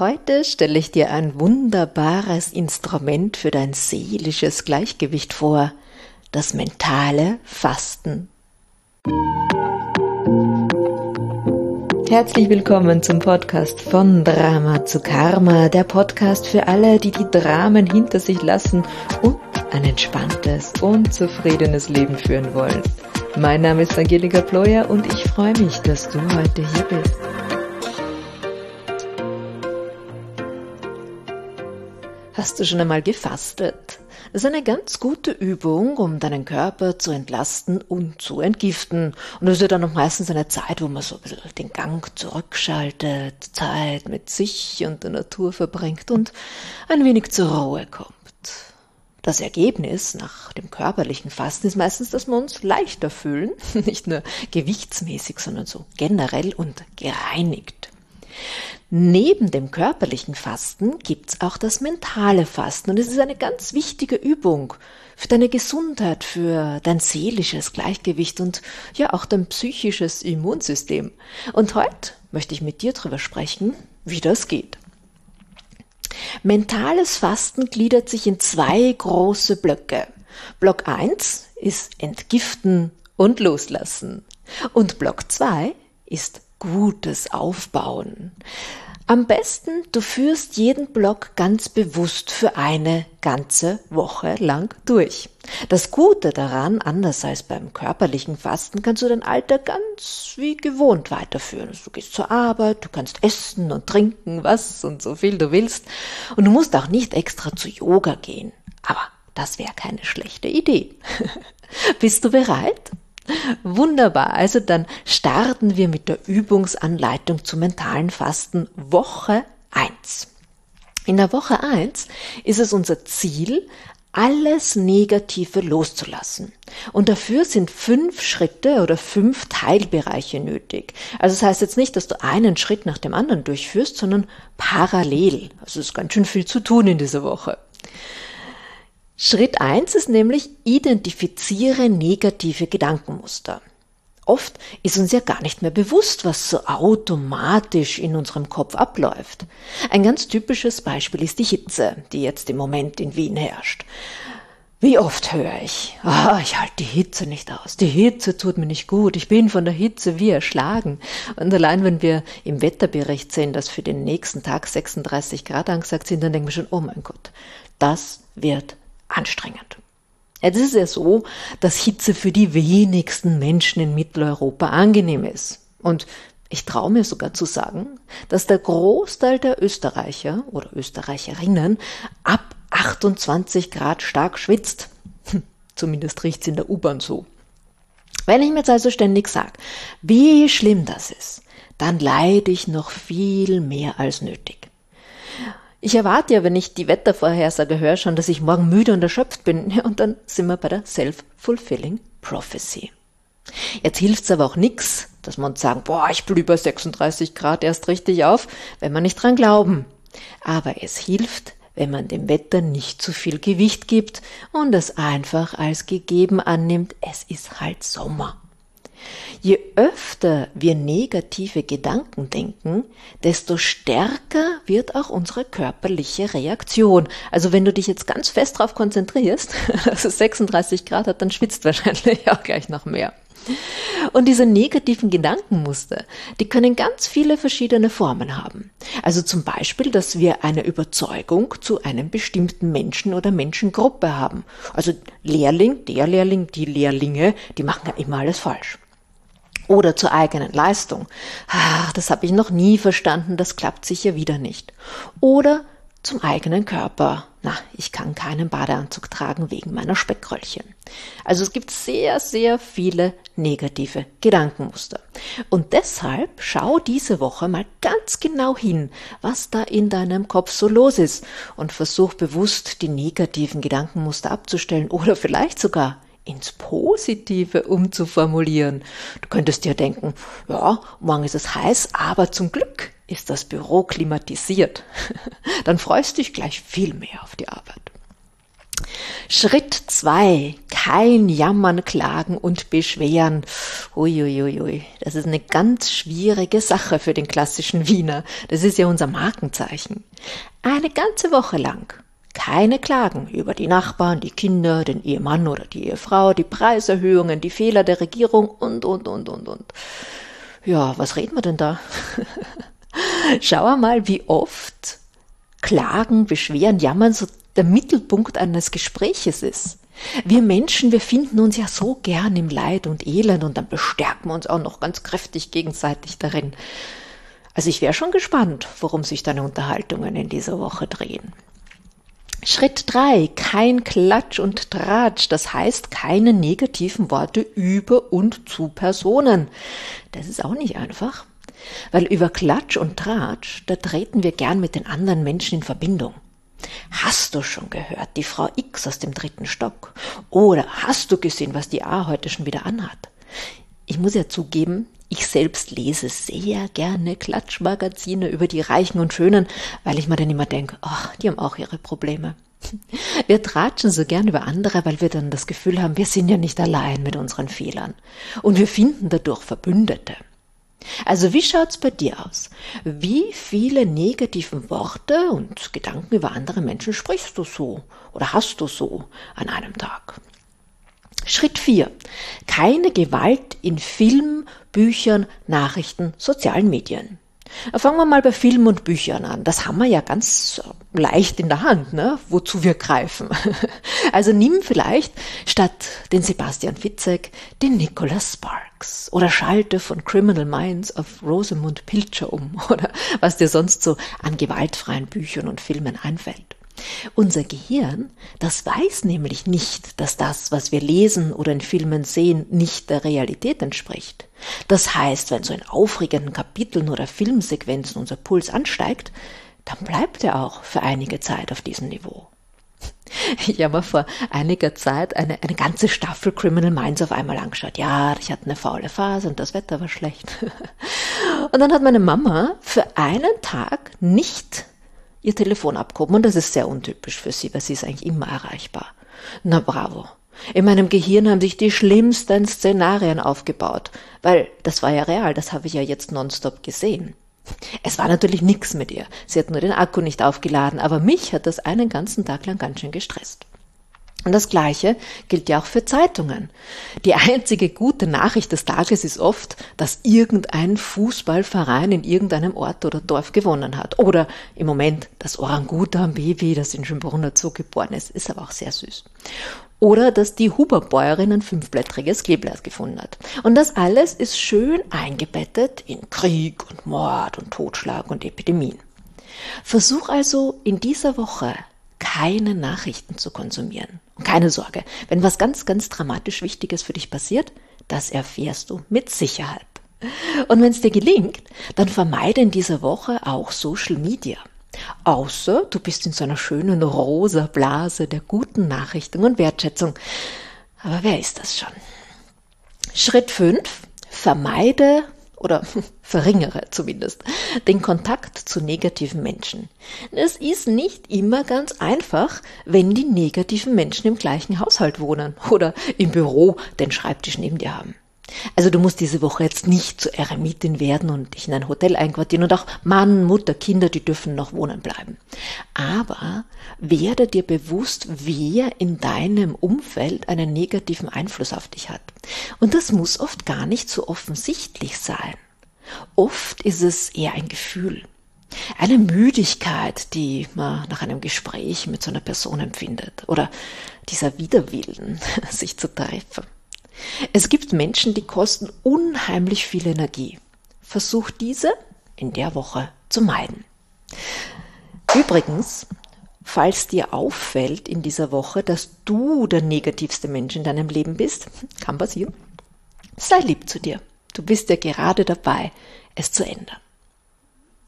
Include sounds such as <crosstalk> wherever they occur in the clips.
Heute stelle ich dir ein wunderbares Instrument für dein seelisches Gleichgewicht vor, das mentale Fasten. Herzlich willkommen zum Podcast von Drama zu Karma, der Podcast für alle, die die Dramen hinter sich lassen und ein entspanntes und zufriedenes Leben führen wollen. Mein Name ist Angelika Ployer und ich freue mich, dass du heute hier bist. Hast du schon einmal gefastet? Das ist eine ganz gute Übung, um deinen Körper zu entlasten und zu entgiften. Und das ist ja dann auch meistens eine Zeit, wo man so ein bisschen den Gang zurückschaltet, Zeit mit sich und der Natur verbringt und ein wenig zur Ruhe kommt. Das Ergebnis nach dem körperlichen Fasten ist meistens, dass wir uns leichter fühlen, <laughs> nicht nur gewichtsmäßig, sondern so generell und gereinigt. Neben dem körperlichen Fasten gibt's auch das mentale Fasten und es ist eine ganz wichtige Übung für deine Gesundheit, für dein seelisches Gleichgewicht und ja auch dein psychisches Immunsystem. Und heute möchte ich mit dir darüber sprechen, wie das geht. Mentales Fasten gliedert sich in zwei große Blöcke. Block 1 ist Entgiften und Loslassen. Und Block 2 ist Gutes aufbauen. Am besten, du führst jeden Block ganz bewusst für eine ganze Woche lang durch. Das Gute daran, anders als beim körperlichen Fasten, kannst du dein Alltag ganz wie gewohnt weiterführen. Also du gehst zur Arbeit, du kannst essen und trinken, was und so viel du willst. Und du musst auch nicht extra zu Yoga gehen. Aber das wäre keine schlechte Idee. <laughs> Bist du bereit? Wunderbar. Also dann starten wir mit der Übungsanleitung zum mentalen Fasten Woche 1. In der Woche 1 ist es unser Ziel, alles Negative loszulassen. Und dafür sind fünf Schritte oder fünf Teilbereiche nötig. Also das heißt jetzt nicht, dass du einen Schritt nach dem anderen durchführst, sondern parallel. Also es ist ganz schön viel zu tun in dieser Woche. Schritt eins ist nämlich, identifiziere negative Gedankenmuster. Oft ist uns ja gar nicht mehr bewusst, was so automatisch in unserem Kopf abläuft. Ein ganz typisches Beispiel ist die Hitze, die jetzt im Moment in Wien herrscht. Wie oft höre ich, oh, ich halte die Hitze nicht aus, die Hitze tut mir nicht gut, ich bin von der Hitze wie erschlagen. Und allein wenn wir im Wetterbericht sehen, dass für den nächsten Tag 36 Grad angesagt sind, dann denken wir schon, oh mein Gott, das wird anstrengend. Jetzt ist es ja so, dass Hitze für die wenigsten Menschen in Mitteleuropa angenehm ist. Und ich traue mir sogar zu sagen, dass der Großteil der Österreicher oder Österreicherinnen ab 28 Grad stark schwitzt. Hm, zumindest riecht es in der U-Bahn so. Wenn ich mir jetzt also ständig sage, wie schlimm das ist, dann leide ich noch viel mehr als nötig. Ich erwarte ja, wenn ich die Wettervorhersage höre, schon, dass ich morgen müde und erschöpft bin. <laughs> Und dann sind wir bei der Self-Fulfilling Prophecy. Jetzt hilft's aber auch nix, dass man sagen, boah, ich blühe bei 36 Grad erst richtig auf, wenn man nicht dran glauben. Aber es hilft, wenn man dem Wetter nicht zu viel Gewicht gibt und es einfach als gegeben annimmt, es ist halt Sommer. Je öfter wir negative Gedanken denken, desto stärker wird auch unsere körperliche Reaktion. Also wenn du dich jetzt ganz fest darauf konzentrierst, <laughs> dass es 36 Grad hat, dann schwitzt <laughs> wahrscheinlich auch gleich noch mehr. Und diese negativen Gedankenmuster, die können ganz viele verschiedene Formen haben. Also zum Beispiel, dass wir eine Überzeugung zu einem bestimmten Menschen oder Menschengruppe haben. Also Lehrling, der Lehrling, die Lehrlinge, die machen ja immer alles falsch oder zur eigenen Leistung. Ach, das habe ich noch nie verstanden, das klappt sicher wieder nicht. Oder zum eigenen Körper. Na, ich kann keinen Badeanzug tragen wegen meiner Speckröllchen. Also es gibt sehr, sehr viele negative Gedankenmuster. Und deshalb schau diese Woche mal ganz genau hin, was da in deinem Kopf so los ist und versuch bewusst die negativen Gedankenmuster abzustellen oder vielleicht sogar ins Positive umzuformulieren. Du könntest dir denken, ja, morgen ist es heiß, aber zum Glück ist das Büro klimatisiert. <laughs> Dann freust du dich gleich viel mehr auf die Arbeit. Schritt zwei: Kein Jammern, Klagen und Beschweren. Uiuiui, das ist eine ganz schwierige Sache für den klassischen Wiener. Das ist ja unser Markenzeichen. Eine ganze Woche lang keine Klagen über die Nachbarn, die Kinder, den Ehemann oder die Ehefrau, die Preiserhöhungen, die Fehler der Regierung und, und, und, und, und. Ja, was reden wir denn da? <laughs> Schau mal, wie oft Klagen, Beschweren, Jammern so der Mittelpunkt eines Gespräches ist. Wir Menschen, wir finden uns ja so gern im Leid und Elend und dann bestärken wir uns auch noch ganz kräftig gegenseitig darin. Also ich wäre schon gespannt, worum sich deine Unterhaltungen in dieser Woche drehen. Schritt drei: Kein Klatsch und Tratsch. Das heißt, keine negativen Worte über und zu Personen. Das ist auch nicht einfach. Weil über Klatsch und Tratsch, da treten wir gern mit den anderen Menschen in Verbindung. Hast du schon gehört, die Frau X aus dem dritten Stock? Oder hast du gesehen, was die A heute schon wieder anhat? Ich muss ja zugeben, ich selbst lese sehr gerne Klatschmagazine über die Reichen und Schönen, weil ich mir dann immer denke, ach, die haben auch ihre Probleme. <laughs> Wir tratschen so gern über andere, weil wir dann das Gefühl haben, wir sind ja nicht allein mit unseren Fehlern. Und wir finden dadurch Verbündete. Also wie schaut's bei dir aus? Wie viele negativen Worte und Gedanken über andere Menschen sprichst du so oder hast du so an einem Tag? Schritt 4. Keine Gewalt in Film, Büchern, Nachrichten, sozialen Medien. Fangen wir mal bei Filmen und Büchern an. Das haben wir ja ganz leicht in der Hand, ne? wozu wir greifen. <laughs> Also nimm vielleicht statt den Sebastian Fitzek den Nicholas Sparks oder schalte von Criminal Minds auf Rosamund Pilcher um <laughs> oder was dir sonst so an gewaltfreien Büchern und Filmen einfällt. Unser Gehirn, das weiß nämlich nicht, dass das, was wir lesen oder in Filmen sehen, nicht der Realität entspricht. Das heißt, wenn so in aufregenden Kapiteln oder Filmsequenzen unser Puls ansteigt, dann bleibt er auch für einige Zeit auf diesem Niveau. <laughs> Ich habe mir vor einiger Zeit eine, eine ganze Staffel Criminal Minds auf einmal angeschaut. Ja, ich hatte eine faule Phase und das Wetter war schlecht. <laughs> Und dann hat meine Mama für einen Tag nicht ihr Telefon abgehoben und das ist sehr untypisch für sie, weil sie ist eigentlich immer erreichbar. Na bravo. In meinem Gehirn haben sich die schlimmsten Szenarien aufgebaut, weil das war ja real, das habe ich ja jetzt nonstop gesehen. Es war natürlich nix mit ihr. Sie hat nur den Akku nicht aufgeladen, aber mich hat das einen ganzen Tag lang ganz schön gestresst. Und das Gleiche gilt ja auch für Zeitungen. Die einzige gute Nachricht des Tages ist oft, dass irgendein Fußballverein in irgendeinem Ort oder Dorf gewonnen hat. Oder im Moment das Orangutan-Baby, das in Schönbrunner Zoo geboren ist, ist aber auch sehr süß. Oder dass die Huberbäuerin ein fünfblättriges Kleeblatt gefunden hat. Und das alles ist schön eingebettet in Krieg und Mord und Totschlag und Epidemien. Versuch also in dieser Woche keine Nachrichten zu konsumieren. Und keine Sorge, wenn was ganz, ganz dramatisch Wichtiges für dich passiert, das erfährst du mit Sicherheit. Und wenn es dir gelingt, dann vermeide in dieser Woche auch Social Media. Außer du bist in so einer schönen rosa Blase der guten Nachrichten und Wertschätzung. Aber wer ist das schon? Schritt 5. Vermeide oder <laughs> verringere zumindest den Kontakt zu negativen Menschen. Es ist nicht immer ganz einfach, wenn die negativen Menschen im gleichen Haushalt wohnen oder im Büro den Schreibtisch neben dir haben. Also du musst diese Woche jetzt nicht zur Eremitin werden und dich in ein Hotel einquartieren und auch Mann, Mutter, Kinder, die dürfen noch wohnen bleiben. Aber werde dir bewusst, wer in deinem Umfeld einen negativen Einfluss auf dich hat. Und das muss oft gar nicht so offensichtlich sein. Oft ist es eher ein Gefühl. Eine Müdigkeit, die man nach einem Gespräch mit so einer Person empfindet. Oder dieser Widerwillen, <laughs> sich zu treffen. Es gibt Menschen, die kosten unheimlich viel Energie. Versuch diese in der Woche zu meiden. Übrigens, falls dir auffällt in dieser Woche, dass du der negativste Mensch in deinem Leben bist, kann passieren, sei lieb zu dir. Du bist ja gerade dabei, es zu ändern.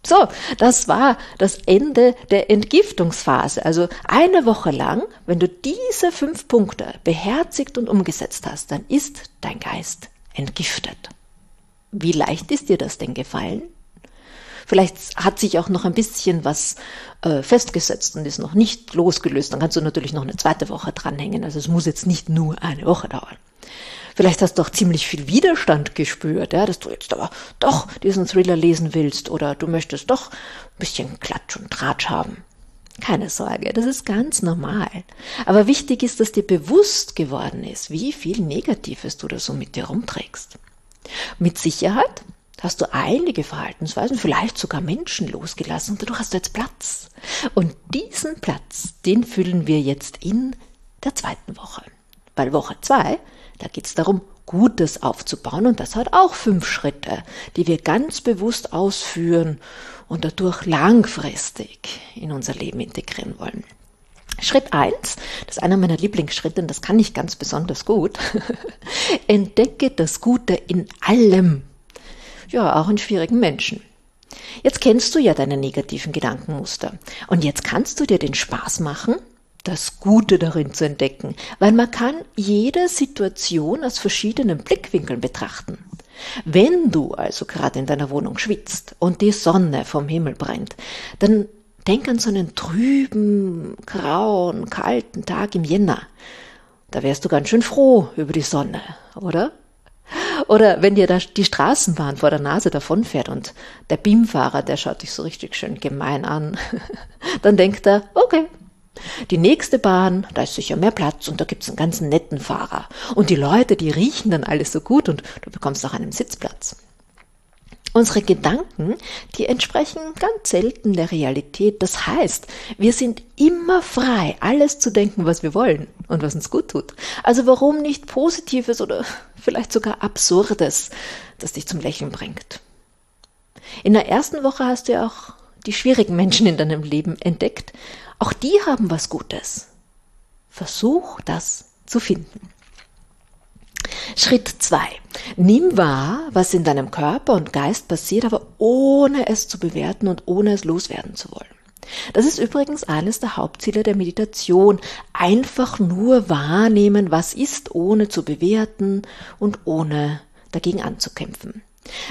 So, das war das Ende der Entgiftungsphase. Also eine Woche lang, wenn du diese fünf Punkte beherzigt und umgesetzt hast, dann ist dein Geist entgiftet. Wie leicht ist dir das denn gefallen? Vielleicht hat sich auch noch ein bisschen was äh, festgesetzt und ist noch nicht losgelöst. Dann kannst du natürlich noch eine zweite Woche dranhängen. Also es muss jetzt nicht nur eine Woche dauern. Vielleicht hast du auch ziemlich viel Widerstand gespürt, ja, dass du jetzt aber doch diesen Thriller lesen willst oder du möchtest doch ein bisschen Klatsch und Tratsch haben. Keine Sorge, das ist ganz normal. Aber wichtig ist, dass dir bewusst geworden ist, wie viel Negatives du da so mit dir rumträgst. Mit Sicherheit hast du einige Verhaltensweisen, vielleicht sogar Menschen losgelassen und dadurch hast du jetzt Platz. Und diesen Platz, den füllen wir jetzt in der zweiten Woche. Weil Woche zwei, da geht es darum, Gutes aufzubauen und das hat auch fünf Schritte, die wir ganz bewusst ausführen und dadurch langfristig in unser Leben integrieren wollen. Schritt eins, das ist einer meiner Lieblingsschritte und das kann ich ganz besonders gut. <laughs> Entdecke das Gute in allem. Ja, auch in schwierigen Menschen. Jetzt kennst du ja deine negativen Gedankenmuster und jetzt kannst du dir den Spaß machen, das Gute darin zu entdecken, weil man kann jede Situation aus verschiedenen Blickwinkeln betrachten. Wenn du also gerade in deiner Wohnung schwitzt und die Sonne vom Himmel brennt, dann denk an so einen trüben, grauen, kalten Tag im Jänner. Da wärst du ganz schön froh über die Sonne, oder? Oder wenn dir da die Straßenbahn vor der Nase davonfährt und der BIM-Fahrer, der schaut dich so richtig schön gemein an, <laughs> dann denkt er, okay, die nächste Bahn, da ist sicher mehr Platz und da gibt's einen ganz netten Fahrer. Und die Leute, die riechen dann alles so gut und du bekommst auch einen Sitzplatz. Unsere Gedanken, die entsprechen ganz selten der Realität. Das heißt, wir sind immer frei, alles zu denken, was wir wollen und was uns gut tut. Also warum nicht Positives oder vielleicht sogar Absurdes, das dich zum Lächeln bringt? In der ersten Woche hast du ja auch die schwierigen Menschen in deinem Leben entdeckt auch die haben was Gutes. Versuch das zu finden. Schritt zwei: Nimm wahr, was in deinem Körper und Geist passiert, aber ohne es zu bewerten und ohne es loswerden zu wollen. Das ist übrigens eines der Hauptziele der Meditation. Einfach nur wahrnehmen, was ist, ohne zu bewerten und ohne dagegen anzukämpfen.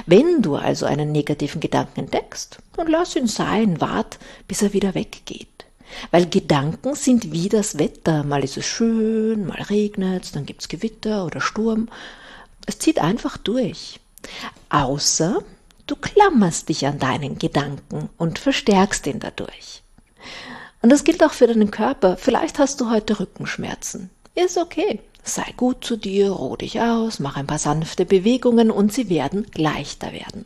Wenn du also einen negativen Gedanken entdeckst, dann lass ihn sein, wart, bis er wieder weggeht. Weil Gedanken sind wie das Wetter. Mal ist es schön, mal regnet es, dann gibt es Gewitter oder Sturm. Es zieht einfach durch. Außer du klammerst dich an deinen Gedanken und verstärkst ihn dadurch. Und das gilt auch für deinen Körper. Vielleicht hast du heute Rückenschmerzen. Ist okay. Sei gut zu dir, ruh dich aus, mach ein paar sanfte Bewegungen und sie werden leichter werden.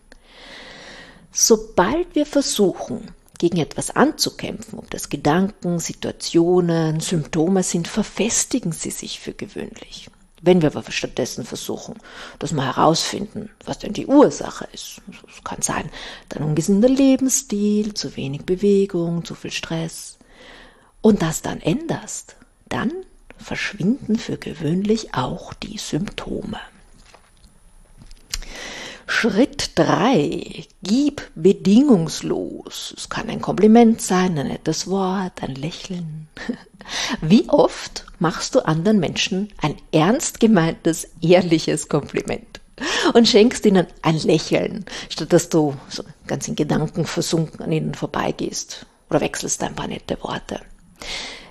Sobald wir versuchen, gegen etwas anzukämpfen, ob das Gedanken, Situationen, Symptome sind, verfestigen sie sich für gewöhnlich. Wenn wir aber stattdessen versuchen, dass wir herausfinden, was denn die Ursache ist, es kann sein, dein ungesunder Lebensstil, zu wenig Bewegung, zu viel Stress, und das dann änderst, dann verschwinden für gewöhnlich auch die Symptome. Schritt drei: Gib bedingungslos. Es kann ein Kompliment sein, ein nettes Wort, ein Lächeln. <laughs> Wie oft machst du anderen Menschen ein ernst gemeintes, ehrliches Kompliment und schenkst ihnen ein Lächeln, statt dass du so ganz in Gedanken versunken an ihnen vorbeigehst oder wechselst ein paar nette Worte.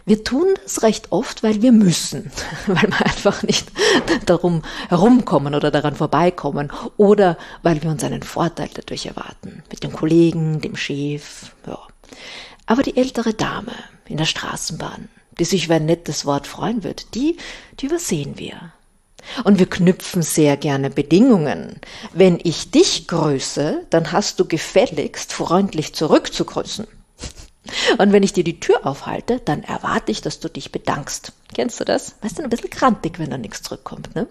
Wir tun das recht oft, weil wir müssen, <laughs> weil wir einfach nicht darum herumkommen oder daran vorbeikommen oder weil wir uns einen Vorteil dadurch erwarten, mit dem Kollegen, dem Chef, ja. Aber die ältere Dame in der Straßenbahn, die sich über ein nettes Wort freuen wird, die, die übersehen wir. Und wir knüpfen sehr gerne Bedingungen. Wenn ich dich grüße, dann hast du gefälligst freundlich zurückzugrüßen. Und wenn ich dir die Tür aufhalte, dann erwarte ich, dass du dich bedankst. Kennst du das? Weißt du, ein bisschen krantig, wenn da nichts zurückkommt. Ne?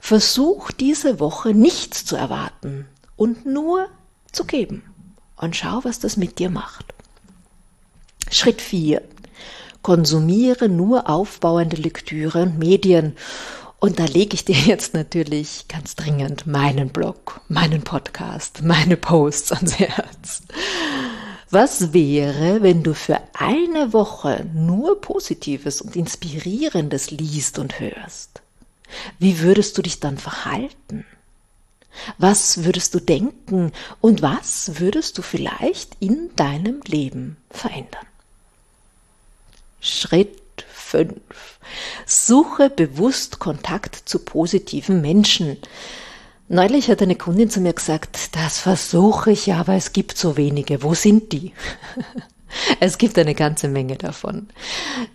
Versuch diese Woche nichts zu erwarten und nur zu geben. Und schau, was das mit dir macht. Schritt 4. Konsumiere nur aufbauende Lektüre und Medien. Und da lege ich dir <laughs> jetzt natürlich ganz dringend meinen Blog, meinen Podcast, meine Posts ans Herz. Was wäre, wenn du für eine Woche nur Positives und Inspirierendes liest und hörst? Wie würdest du dich dann verhalten? Was würdest du denken und was würdest du vielleicht in deinem Leben verändern? Schritt 5. Suche bewusst Kontakt zu positiven Menschen. Neulich hat eine Kundin zu mir gesagt, das versuche ich ja, aber es gibt so wenige. Wo sind die? <laughs> Es gibt eine ganze Menge davon.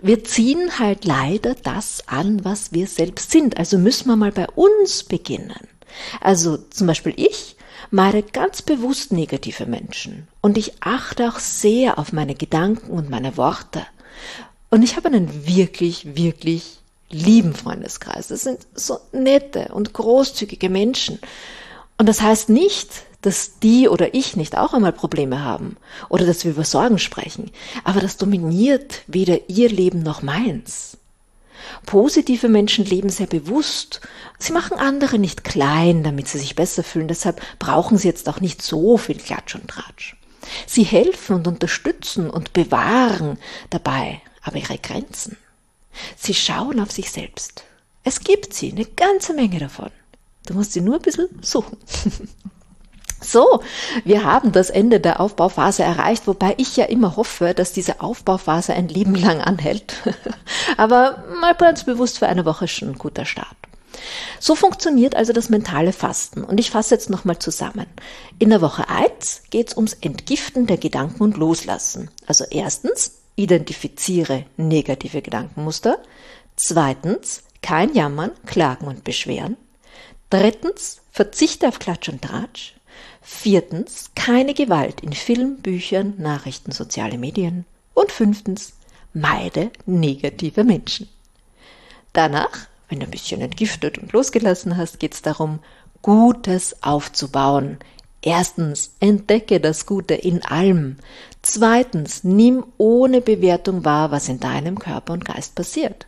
Wir ziehen halt leider das an, was wir selbst sind. Also müssen wir mal bei uns beginnen. Also zum Beispiel ich meide ganz bewusst negative Menschen. Und ich achte auch sehr auf meine Gedanken und meine Worte. Und ich habe einen wirklich, wirklich lieben Freundeskreis. Das sind so nette und großzügige Menschen. Und das heißt nicht, dass die oder ich nicht auch einmal Probleme haben oder dass wir über Sorgen sprechen, aber das dominiert weder ihr Leben noch meins. Positive Menschen leben sehr bewusst. Sie machen andere nicht klein, damit sie sich besser fühlen, deshalb brauchen sie jetzt auch nicht so viel Klatsch und Tratsch. Sie helfen und unterstützen und bewahren dabei aber ihre Grenzen. Sie schauen auf sich selbst. Es gibt sie, eine ganze Menge davon. Du musst sie nur ein bisschen suchen. <laughs> So, wir haben das Ende der Aufbauphase erreicht, wobei ich ja immer hoffe, dass diese Aufbauphase ein Leben lang anhält. <laughs> Aber mal ganz bewusst für eine Woche schon ein guter Start. So funktioniert also das mentale Fasten. Und ich fasse jetzt nochmal zusammen. In der Woche 1 geht es ums Entgiften der Gedanken und Loslassen. Also erstens Identifiziere negative Gedankenmuster. Zweitens, kein Jammern, Klagen und Beschweren. Drittens, verzichte auf Klatsch und Tratsch. Viertens, keine Gewalt in Film, Büchern, Nachrichten, soziale Medien. Und fünftens, meide negative Menschen. Danach, wenn du ein bisschen entgiftet und losgelassen hast, geht es darum, Gutes aufzubauen, Erstens, entdecke das Gute in allem. Zweitens, nimm ohne Bewertung wahr, was in deinem Körper und Geist passiert.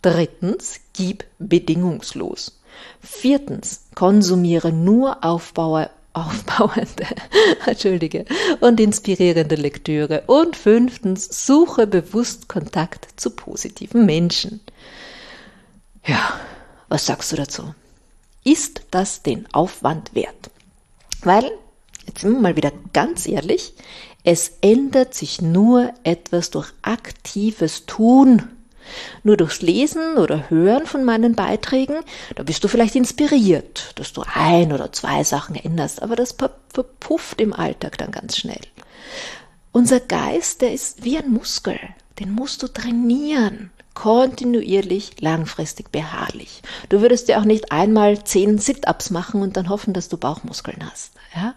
Drittens, gib bedingungslos. Viertens, konsumiere nur Aufbauer, aufbauende, <laughs> entschuldige, und inspirierende Lektüre. Und fünftens, suche bewusst Kontakt zu positiven Menschen. Ja, was sagst du dazu? Ist das den Aufwand wert? Weil, jetzt sind wir mal wieder ganz ehrlich, es ändert sich nur etwas durch aktives Tun. Nur durchs Lesen oder Hören von meinen Beiträgen, da bist du vielleicht inspiriert, dass du ein oder zwei Sachen änderst, aber das verpufft im Alltag dann ganz schnell. Unser Geist, der ist wie ein Muskel, den musst du trainieren kontinuierlich, langfristig, beharrlich. Du würdest dir auch nicht einmal zehn Sit-ups machen und dann hoffen, dass du Bauchmuskeln hast. Ja?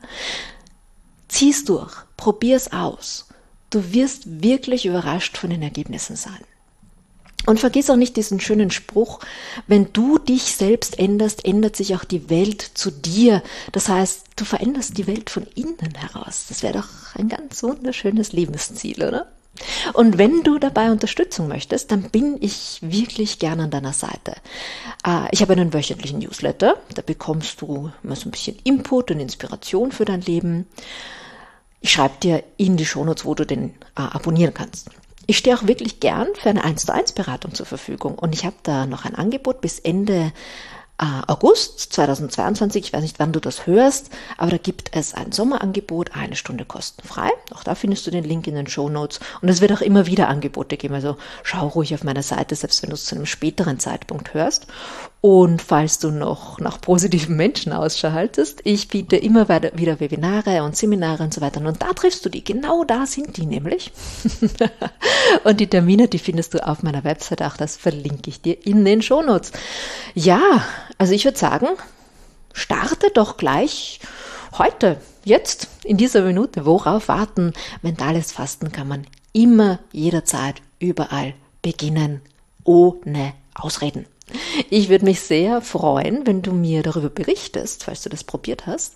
Zieh's durch, probier's aus. Du wirst wirklich überrascht von den Ergebnissen sein. Und vergiss auch nicht diesen schönen Spruch, wenn du dich selbst änderst, ändert sich auch die Welt zu dir. Das heißt, du veränderst die Welt von innen heraus. Das wäre doch ein ganz wunderschönes Lebensziel, oder? Und wenn du dabei Unterstützung möchtest, dann bin ich wirklich gerne an deiner Seite. Äh, ich habe einen wöchentlichen Newsletter, da bekommst du immer so ein bisschen Input und Inspiration für dein Leben. Ich schreibe dir in die Shownotes, wo du den äh, abonnieren kannst. Ich stehe auch wirklich gern für eine 1 zu 1 Beratung zur Verfügung und ich habe da noch ein Angebot bis Ende August 2022. Ich weiß nicht, wann du das hörst, aber da gibt es ein Sommerangebot, eine Stunde kostenfrei. Auch da findest du den Link in den Show Notes. Und es wird auch immer wieder Angebote geben. Also schau ruhig auf meiner Seite, selbst wenn du es zu einem späteren Zeitpunkt hörst. Und falls du noch nach positiven Menschen Ausschau haltest, ich biete immer wieder Webinare und Seminare und so weiter. Und da triffst du die. Genau da sind die nämlich. <laughs> und die Termine, die findest du auf meiner Website. Auch das verlinke ich dir in den Shownotes. Ja, also ich würde sagen, starte doch gleich heute, jetzt, in dieser Minute. Worauf warten? Mentales Fasten kann man immer, jederzeit, überall beginnen. Ohne Ausreden. Ich würde mich sehr freuen, wenn du mir darüber berichtest, falls du das probiert hast.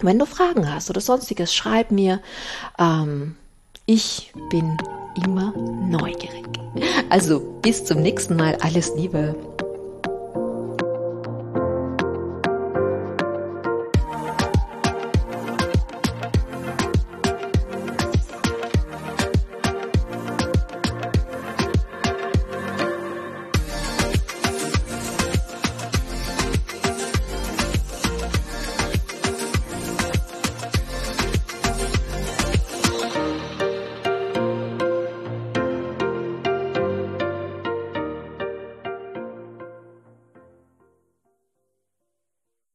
Wenn du Fragen hast oder sonstiges, schreib mir. Ähm, ich bin immer neugierig. Also bis zum nächsten Mal. Alles Liebe.